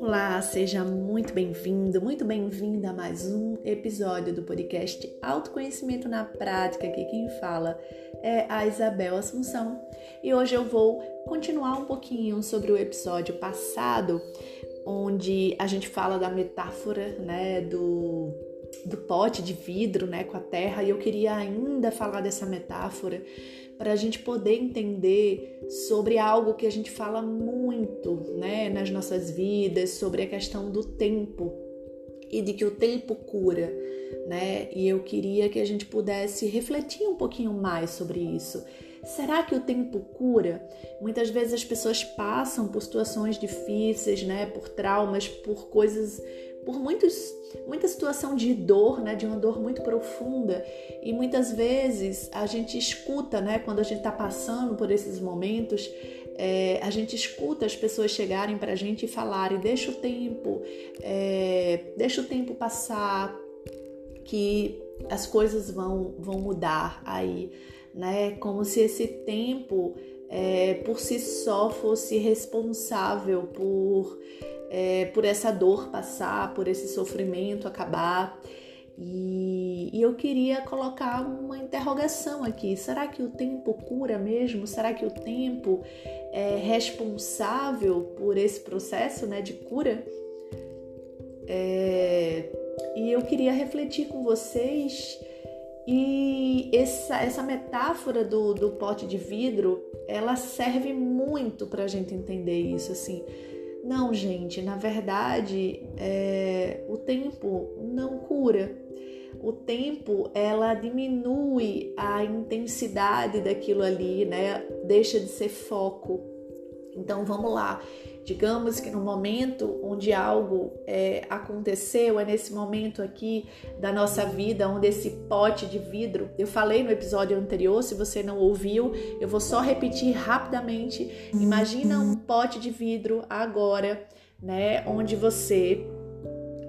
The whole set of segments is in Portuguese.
Olá, seja muito bem-vindo, muito bem-vinda a mais um episódio do podcast Autoconhecimento na Prática. Aqui quem fala é a Isabel Assunção e hoje eu vou continuar um pouquinho sobre o episódio passado, onde a gente fala da metáfora, né, do do pote de vidro, né, com a terra, e eu queria ainda falar dessa metáfora para a gente poder entender sobre algo que a gente fala muito, né, nas nossas vidas, sobre a questão do tempo e de que o tempo cura, né? E eu queria que a gente pudesse refletir um pouquinho mais sobre isso. Será que o tempo cura? Muitas vezes as pessoas passam por situações difíceis, né, por traumas, por coisas por muitos, muita situação de dor, né, de uma dor muito profunda. E muitas vezes a gente escuta, né, quando a gente está passando por esses momentos, é, a gente escuta as pessoas chegarem para a gente e falarem: deixa o tempo, é, deixa o tempo passar, que as coisas vão, vão mudar aí, né? Como se esse tempo é, por si só fosse responsável por é, por essa dor passar, por esse sofrimento acabar. E, e, eu queria colocar uma interrogação aqui: será que o tempo cura mesmo? Será que o tempo é responsável por esse processo né, de cura? É, e eu queria refletir com vocês. E essa, essa metáfora do, do pote de vidro, ela serve muito para a gente entender isso. Assim, não, gente, na verdade, é, o tempo não cura. O tempo ela diminui a intensidade daquilo ali, né? Deixa de ser foco. Então vamos lá. Digamos que no momento onde algo é, aconteceu, é nesse momento aqui da nossa vida, onde esse pote de vidro, eu falei no episódio anterior, se você não ouviu, eu vou só repetir rapidamente. Imagina um pote de vidro agora, né, onde você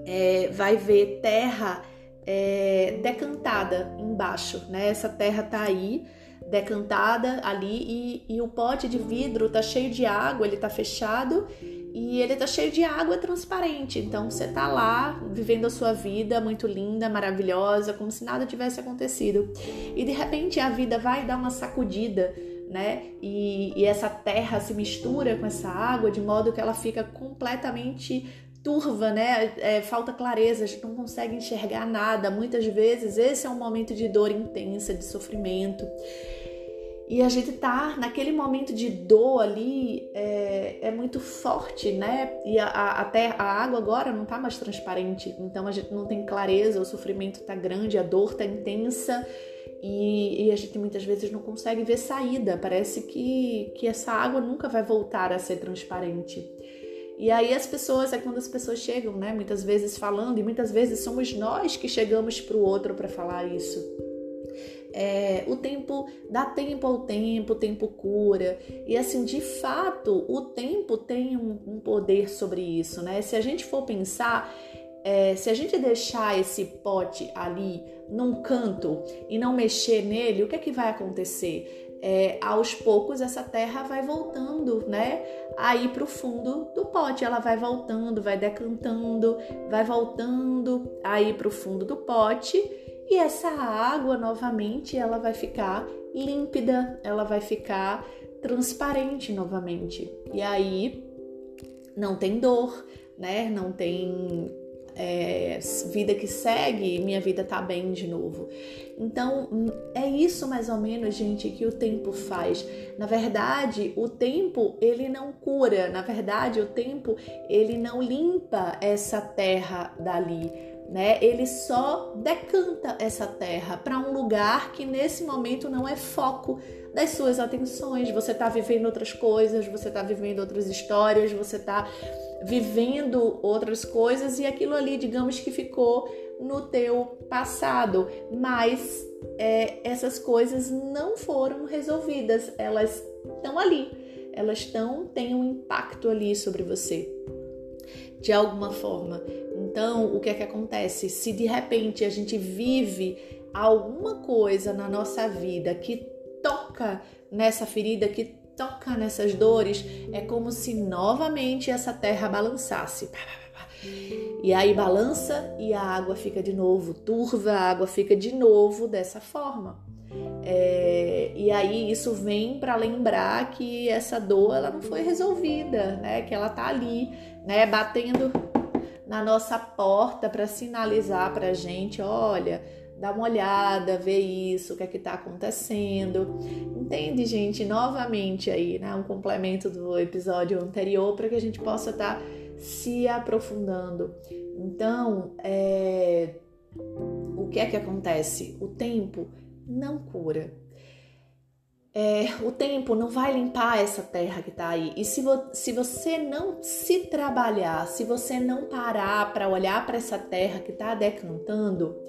é, vai ver terra é, decantada embaixo, né? Essa terra tá aí decantada ali e, e o pote de vidro tá cheio de água, ele tá fechado e ele tá cheio de água transparente. Então você tá lá vivendo a sua vida muito linda, maravilhosa, como se nada tivesse acontecido. E de repente a vida vai dar uma sacudida, né? E, e essa terra se mistura com essa água de modo que ela fica completamente turva, né? É, falta clareza, a gente não consegue enxergar nada. Muitas vezes esse é um momento de dor intensa, de sofrimento. E a gente tá naquele momento de dor ali, é, é muito forte, né? E a, a, até a água agora não tá mais transparente, então a gente não tem clareza, o sofrimento tá grande, a dor tá intensa e, e a gente muitas vezes não consegue ver saída. Parece que, que essa água nunca vai voltar a ser transparente. E aí as pessoas, é quando as pessoas chegam, né? Muitas vezes falando, e muitas vezes somos nós que chegamos para o outro para falar isso. É, o tempo dá tempo ao tempo, o tempo cura. E assim, de fato, o tempo tem um, um poder sobre isso, né? Se a gente for pensar, é, se a gente deixar esse pote ali num canto e não mexer nele, o que é que vai acontecer? É, aos poucos essa terra vai voltando, né? Aí para o fundo do pote, ela vai voltando, vai decantando, vai voltando aí para o fundo do pote e essa água novamente ela vai ficar límpida, ela vai ficar transparente novamente. E aí não tem dor, né? Não tem é, vida que segue, minha vida tá bem de novo. Então, é isso mais ou menos, gente, que o tempo faz. Na verdade, o tempo, ele não cura. Na verdade, o tempo, ele não limpa essa terra dali né? Ele só decanta essa terra para um lugar que nesse momento não é foco das suas atenções. Você está vivendo outras coisas, você está vivendo outras histórias, você está vivendo outras coisas e aquilo ali, digamos que ficou no teu passado, mas é, essas coisas não foram resolvidas, elas estão ali, elas estão têm um impacto ali sobre você de alguma forma. Então, o que é que acontece? Se de repente a gente vive alguma coisa na nossa vida que toca nessa ferida, que toca nessas dores, é como se novamente essa terra balançasse. E aí balança e a água fica de novo turva, a água fica de novo dessa forma. É, e aí isso vem para lembrar que essa dor ela não foi resolvida, né? Que ela tá ali, né? Batendo na nossa porta para sinalizar para a gente, olha, dá uma olhada, vê isso, o que é que está acontecendo. Entende, gente? Novamente aí, né? Um complemento do episódio anterior para que a gente possa estar tá se aprofundando. Então, é... o que é que acontece? O tempo não cura. É, o tempo não vai limpar essa terra que está aí. E se, vo se você não se trabalhar, se você não parar para olhar para essa terra que está decantando,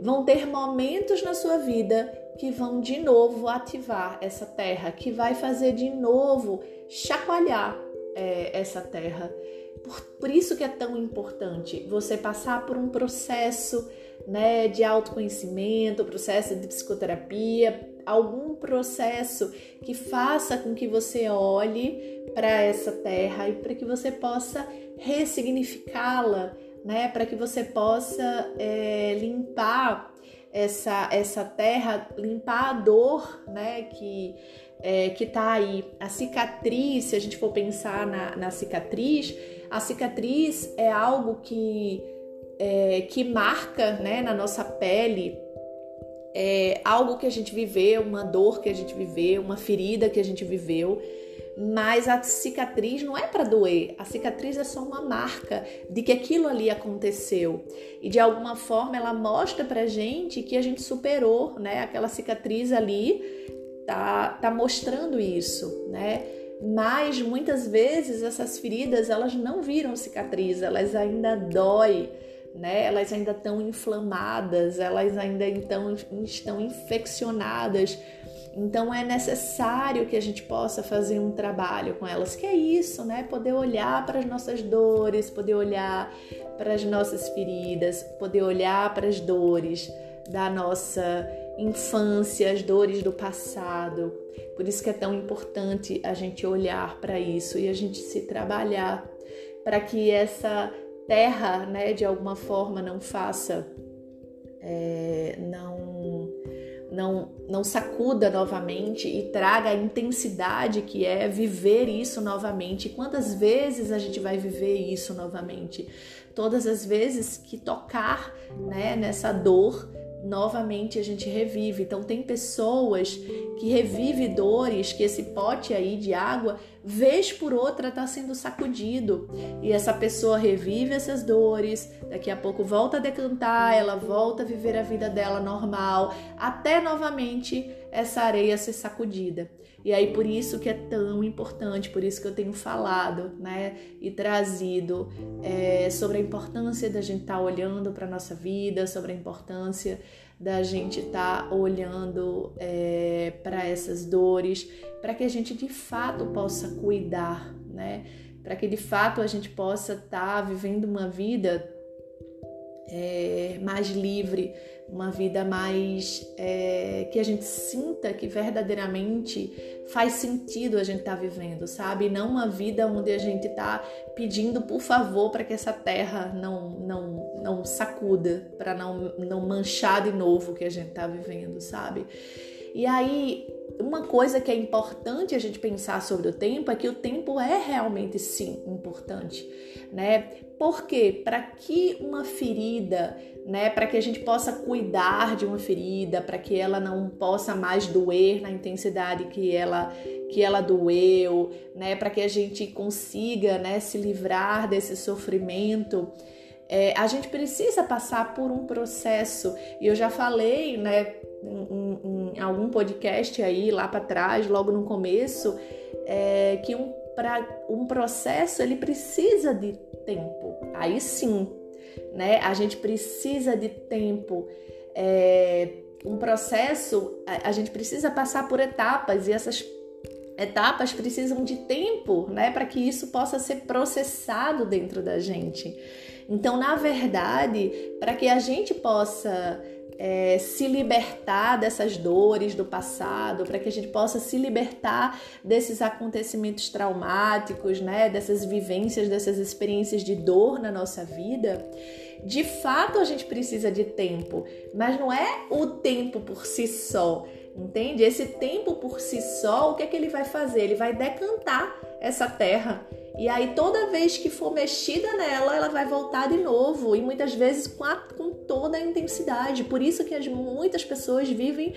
vão ter momentos na sua vida que vão de novo ativar essa terra, que vai fazer de novo chacoalhar é, essa terra. Por, por isso que é tão importante você passar por um processo né, de autoconhecimento, processo de psicoterapia, algum processo que faça com que você olhe para essa terra e para que você possa ressignificá-la, né, para que você possa é, limpar essa, essa terra, limpar a dor, né, que é, que tá aí. A cicatriz, se a gente for pensar na, na cicatriz, a cicatriz é algo que é, que marca né, na nossa pele é, algo que a gente viveu, uma dor que a gente viveu, uma ferida que a gente viveu. Mas a cicatriz não é para doer, a cicatriz é só uma marca de que aquilo ali aconteceu. E de alguma forma ela mostra pra gente que a gente superou, né? Aquela cicatriz ali tá, tá mostrando isso, né? Mas muitas vezes essas feridas elas não viram cicatriz, elas ainda dói né? Elas ainda estão inflamadas, elas ainda então estão infeccionadas. Então é necessário que a gente possa fazer um trabalho com elas, que é isso, né? Poder olhar para as nossas dores, poder olhar para as nossas feridas, poder olhar para as dores da nossa infância, as dores do passado. Por isso que é tão importante a gente olhar para isso e a gente se trabalhar para que essa terra, né, de alguma forma não faça, é, não, não, não sacuda novamente e traga a intensidade que é viver isso novamente. Quantas vezes a gente vai viver isso novamente? Todas as vezes que tocar, né, nessa dor novamente a gente revive. Então tem pessoas que revivem dores, que esse pote aí de água, vez por outra, está sendo sacudido. E essa pessoa revive essas dores, daqui a pouco volta a decantar, ela volta a viver a vida dela normal, até novamente essa areia ser sacudida. E aí por isso que é tão importante, por isso que eu tenho falado, né, e trazido é, sobre a importância da gente estar tá olhando para nossa vida, sobre a importância da gente estar tá olhando é, para essas dores, para que a gente de fato possa cuidar, né? Para que de fato a gente possa estar tá vivendo uma vida é, mais livre, uma vida mais é, que a gente sinta que verdadeiramente faz sentido a gente estar tá vivendo, sabe? Não uma vida onde a gente está pedindo por favor para que essa terra não não não sacuda, para não não manchar de novo o que a gente está vivendo, sabe? E aí uma coisa que é importante a gente pensar sobre o tempo é que o tempo é realmente sim importante, né? Porque para que uma ferida, né, para que a gente possa cuidar de uma ferida, para que ela não possa mais doer na intensidade que ela que ela doeu, né, para que a gente consiga, né, se livrar desse sofrimento, é, a gente precisa passar por um processo. E eu já falei, né, em, em algum podcast aí lá para trás, logo no começo, é, que um, pra, um processo ele precisa de tempo. Aí sim, né? A gente precisa de tempo. É, um processo, a, a gente precisa passar por etapas e essas etapas precisam de tempo, né, para que isso possa ser processado dentro da gente. Então, na verdade, para que a gente possa é, se libertar dessas dores do passado, para que a gente possa se libertar desses acontecimentos traumáticos, né, dessas vivências, dessas experiências de dor na nossa vida, de fato a gente precisa de tempo, mas não é o tempo por si só. Entende? Esse tempo por si só, o que é que ele vai fazer? Ele vai decantar essa terra. E aí, toda vez que for mexida nela, ela vai voltar de novo. E muitas vezes com, a, com toda a intensidade. Por isso que as, muitas pessoas vivem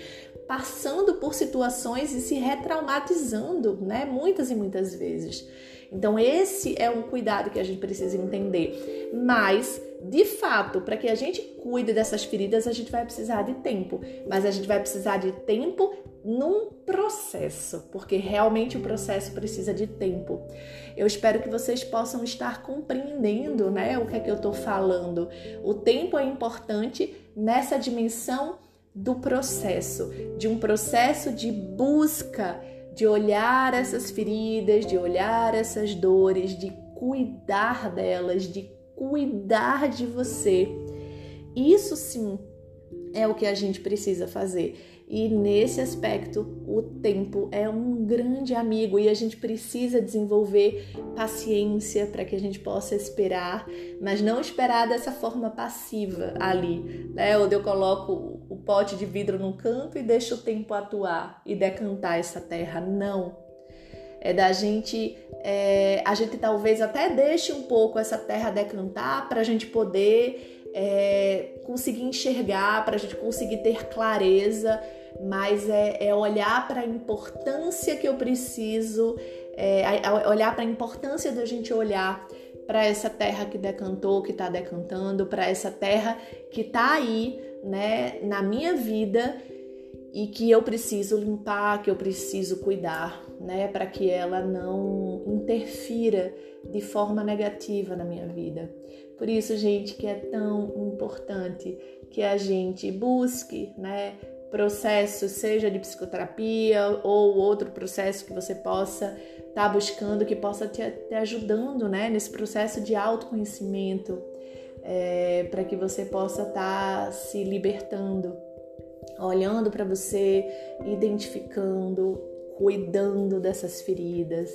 passando por situações e se retraumatizando, né? Muitas e muitas vezes. Então, esse é um cuidado que a gente precisa entender. Mas, de fato, para que a gente cuide dessas feridas, a gente vai precisar de tempo. Mas a gente vai precisar de tempo num processo, porque realmente o processo precisa de tempo. Eu espero que vocês possam estar compreendendo, né, o que é que eu estou falando. O tempo é importante nessa dimensão do processo, de um processo de busca de olhar essas feridas, de olhar essas dores, de cuidar delas, de cuidar de você. Isso sim é o que a gente precisa fazer. E nesse aspecto, o tempo é um grande amigo e a gente precisa desenvolver paciência para que a gente possa esperar, mas não esperar dessa forma passiva ali, né? Onde eu coloco o pote de vidro no canto e deixo o tempo atuar e decantar essa terra. Não. É da gente, é, a gente talvez até deixe um pouco essa terra decantar para a gente poder é, conseguir enxergar, para a gente conseguir ter clareza mas é, é olhar para a importância que eu preciso, é, olhar para a importância da gente olhar para essa terra que decantou, que está decantando, para essa terra que está aí, né, na minha vida e que eu preciso limpar, que eu preciso cuidar, né, para que ela não interfira de forma negativa na minha vida. Por isso, gente, que é tão importante que a gente busque, né, processo, seja de psicoterapia ou outro processo que você possa estar tá buscando, que possa te, te, ajudando né, nesse processo de autoconhecimento, é, para que você possa estar tá se libertando, olhando para você, identificando, cuidando dessas feridas,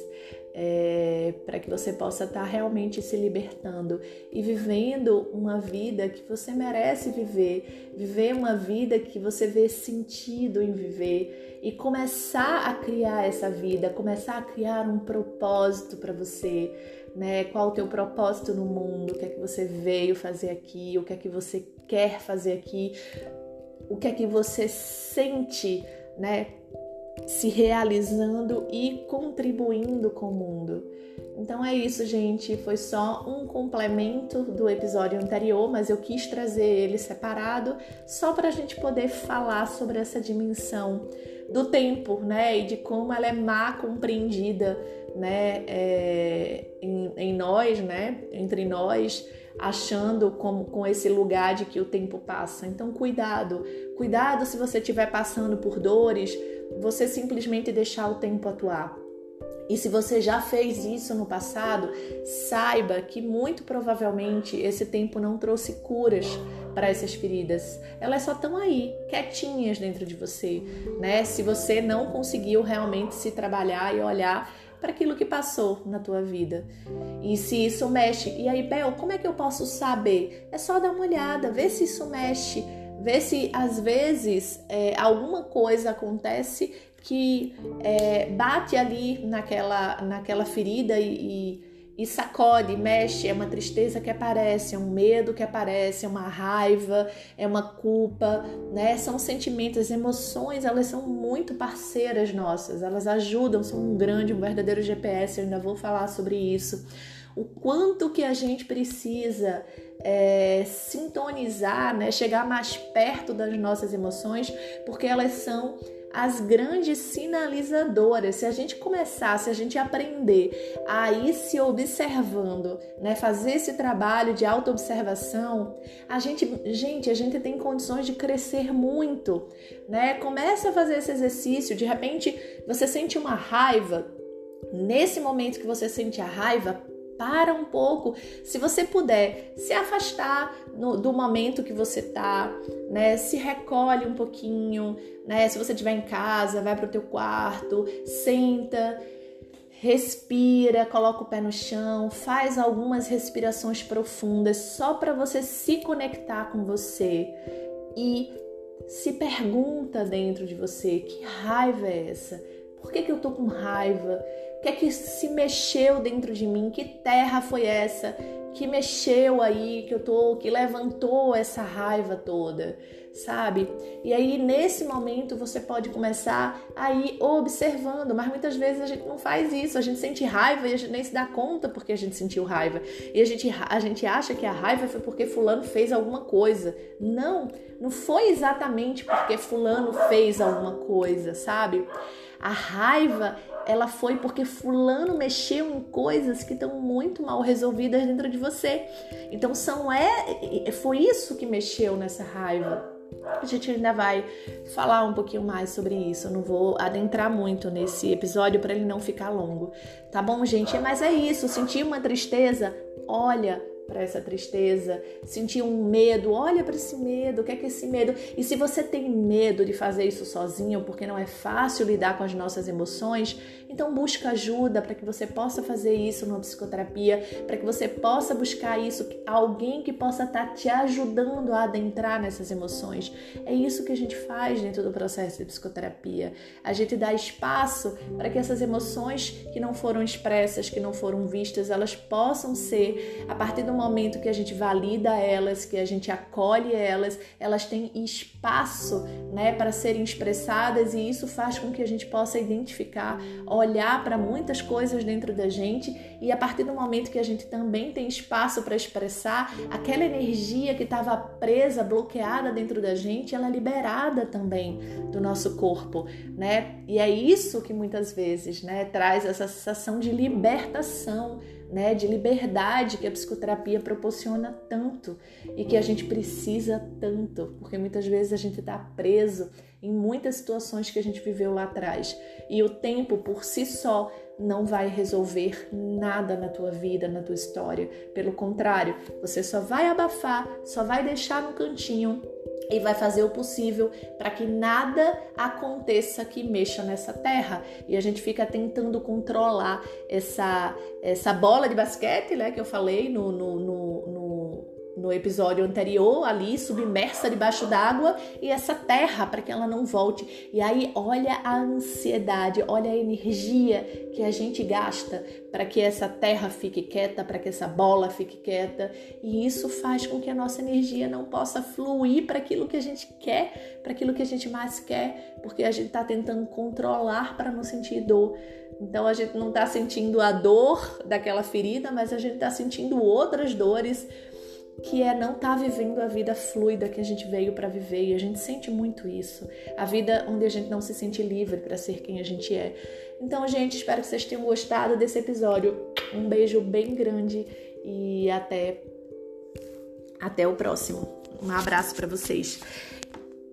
é, para que você possa estar tá realmente se libertando e vivendo uma vida que você merece viver, viver uma vida que você vê sentido em viver e começar a criar essa vida, começar a criar um propósito para você, né? Qual o teu propósito no mundo? O que é que você veio fazer aqui? O que é que você quer fazer aqui? O que é que você sente, né? Se realizando e contribuindo com o mundo. Então é isso, gente. Foi só um complemento do episódio anterior, mas eu quis trazer ele separado só para a gente poder falar sobre essa dimensão do tempo, né? E de como ela é má compreendida, né? É, em, em nós, né? Entre nós achando como com esse lugar de que o tempo passa. Então cuidado, cuidado se você estiver passando por dores, você simplesmente deixar o tempo atuar. E se você já fez isso no passado, saiba que muito provavelmente esse tempo não trouxe curas para essas feridas. Elas só estão aí, quietinhas dentro de você, né? Se você não conseguiu realmente se trabalhar e olhar para aquilo que passou na tua vida. E se isso mexe, e aí, Bel, como é que eu posso saber? É só dar uma olhada, ver se isso mexe ver se às vezes é, alguma coisa acontece que é, bate ali naquela, naquela ferida e, e, e, sacode, mexe, é uma tristeza que aparece, é um medo que aparece, é uma raiva, é uma culpa, né? São sentimentos, emoções, elas são muito parceiras nossas, elas ajudam, são um grande, um verdadeiro GPS, eu ainda vou falar sobre isso o quanto que a gente precisa é, sintonizar, né, chegar mais perto das nossas emoções, porque elas são as grandes sinalizadoras. Se a gente começar, se a gente aprender a ir se observando, né, fazer esse trabalho de autoobservação, a gente, gente, a gente tem condições de crescer muito, né? Começa a fazer esse exercício, de repente você sente uma raiva, nesse momento que você sente a raiva, para um pouco. Se você puder se afastar no, do momento que você tá, né? Se recolhe um pouquinho, né? Se você estiver em casa, vai para o teu quarto, senta, respira, coloca o pé no chão, faz algumas respirações profundas só para você se conectar com você e se pergunta dentro de você que raiva é essa? Por que, que eu tô com raiva? Que é que se mexeu dentro de mim? Que terra foi essa que mexeu aí, que eu tô, que levantou essa raiva toda, sabe? E aí nesse momento você pode começar a ir observando, mas muitas vezes a gente não faz isso, a gente sente raiva e a gente nem se dá conta porque a gente sentiu raiva. E a gente, a gente acha que a raiva foi porque fulano fez alguma coisa. Não, não foi exatamente porque fulano fez alguma coisa, sabe? A raiva ela foi porque fulano mexeu em coisas que estão muito mal resolvidas dentro de você. Então são é foi isso que mexeu nessa raiva. A gente ainda vai falar um pouquinho mais sobre isso. Eu não vou adentrar muito nesse episódio para ele não ficar longo. Tá bom, gente? Mas é isso. Sentir uma tristeza, olha, para essa tristeza, sentir um medo, olha para esse medo, o que é que é esse medo? E se você tem medo de fazer isso sozinho, porque não é fácil lidar com as nossas emoções, então busca ajuda para que você possa fazer isso numa psicoterapia, para que você possa buscar isso, alguém que possa estar tá te ajudando a adentrar nessas emoções. É isso que a gente faz dentro do processo de psicoterapia. A gente dá espaço para que essas emoções que não foram expressas, que não foram vistas, elas possam ser a partir do momento que a gente valida elas, que a gente acolhe elas, elas têm espaço, né, para serem expressadas e isso faz com que a gente possa identificar, olhar para muitas coisas dentro da gente e a partir do momento que a gente também tem espaço para expressar, aquela energia que estava presa, bloqueada dentro da gente, ela é liberada também do nosso corpo, né? E é isso que muitas vezes, né, traz essa sensação de libertação né, de liberdade que a psicoterapia proporciona tanto e que a gente precisa tanto, porque muitas vezes a gente está preso em muitas situações que a gente viveu lá atrás e o tempo por si só não vai resolver nada na tua vida, na tua história. Pelo contrário, você só vai abafar, só vai deixar no cantinho e vai fazer o possível para que nada aconteça que mexa nessa terra. E a gente fica tentando controlar essa, essa bola de basquete, né, que eu falei no, no, no, no episódio anterior, ali submersa debaixo d'água e essa terra para que ela não volte. E aí olha a ansiedade, olha a energia que a gente gasta para que essa terra fique quieta, para que essa bola fique quieta, e isso faz com que a nossa energia não possa fluir para aquilo que a gente quer, para aquilo que a gente mais quer, porque a gente está tentando controlar para não sentir dor. Então a gente não está sentindo a dor daquela ferida, mas a gente está sentindo outras dores que é não estar tá vivendo a vida fluida que a gente veio para viver e a gente sente muito isso. A vida onde a gente não se sente livre para ser quem a gente é. Então, gente, espero que vocês tenham gostado desse episódio. Um beijo bem grande e até até o próximo. Um abraço para vocês.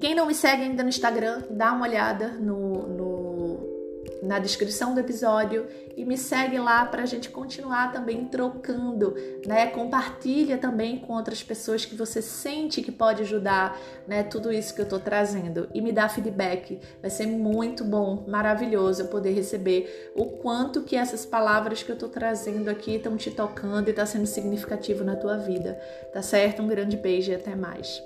Quem não me segue ainda no Instagram, dá uma olhada no, na descrição do episódio e me segue lá para a gente continuar também trocando, né? Compartilha também com outras pessoas que você sente que pode ajudar, né? Tudo isso que eu estou trazendo e me dá feedback. Vai ser muito bom, maravilhoso eu poder receber o quanto que essas palavras que eu estou trazendo aqui estão te tocando e está sendo significativo na tua vida, tá certo? Um grande beijo e até mais.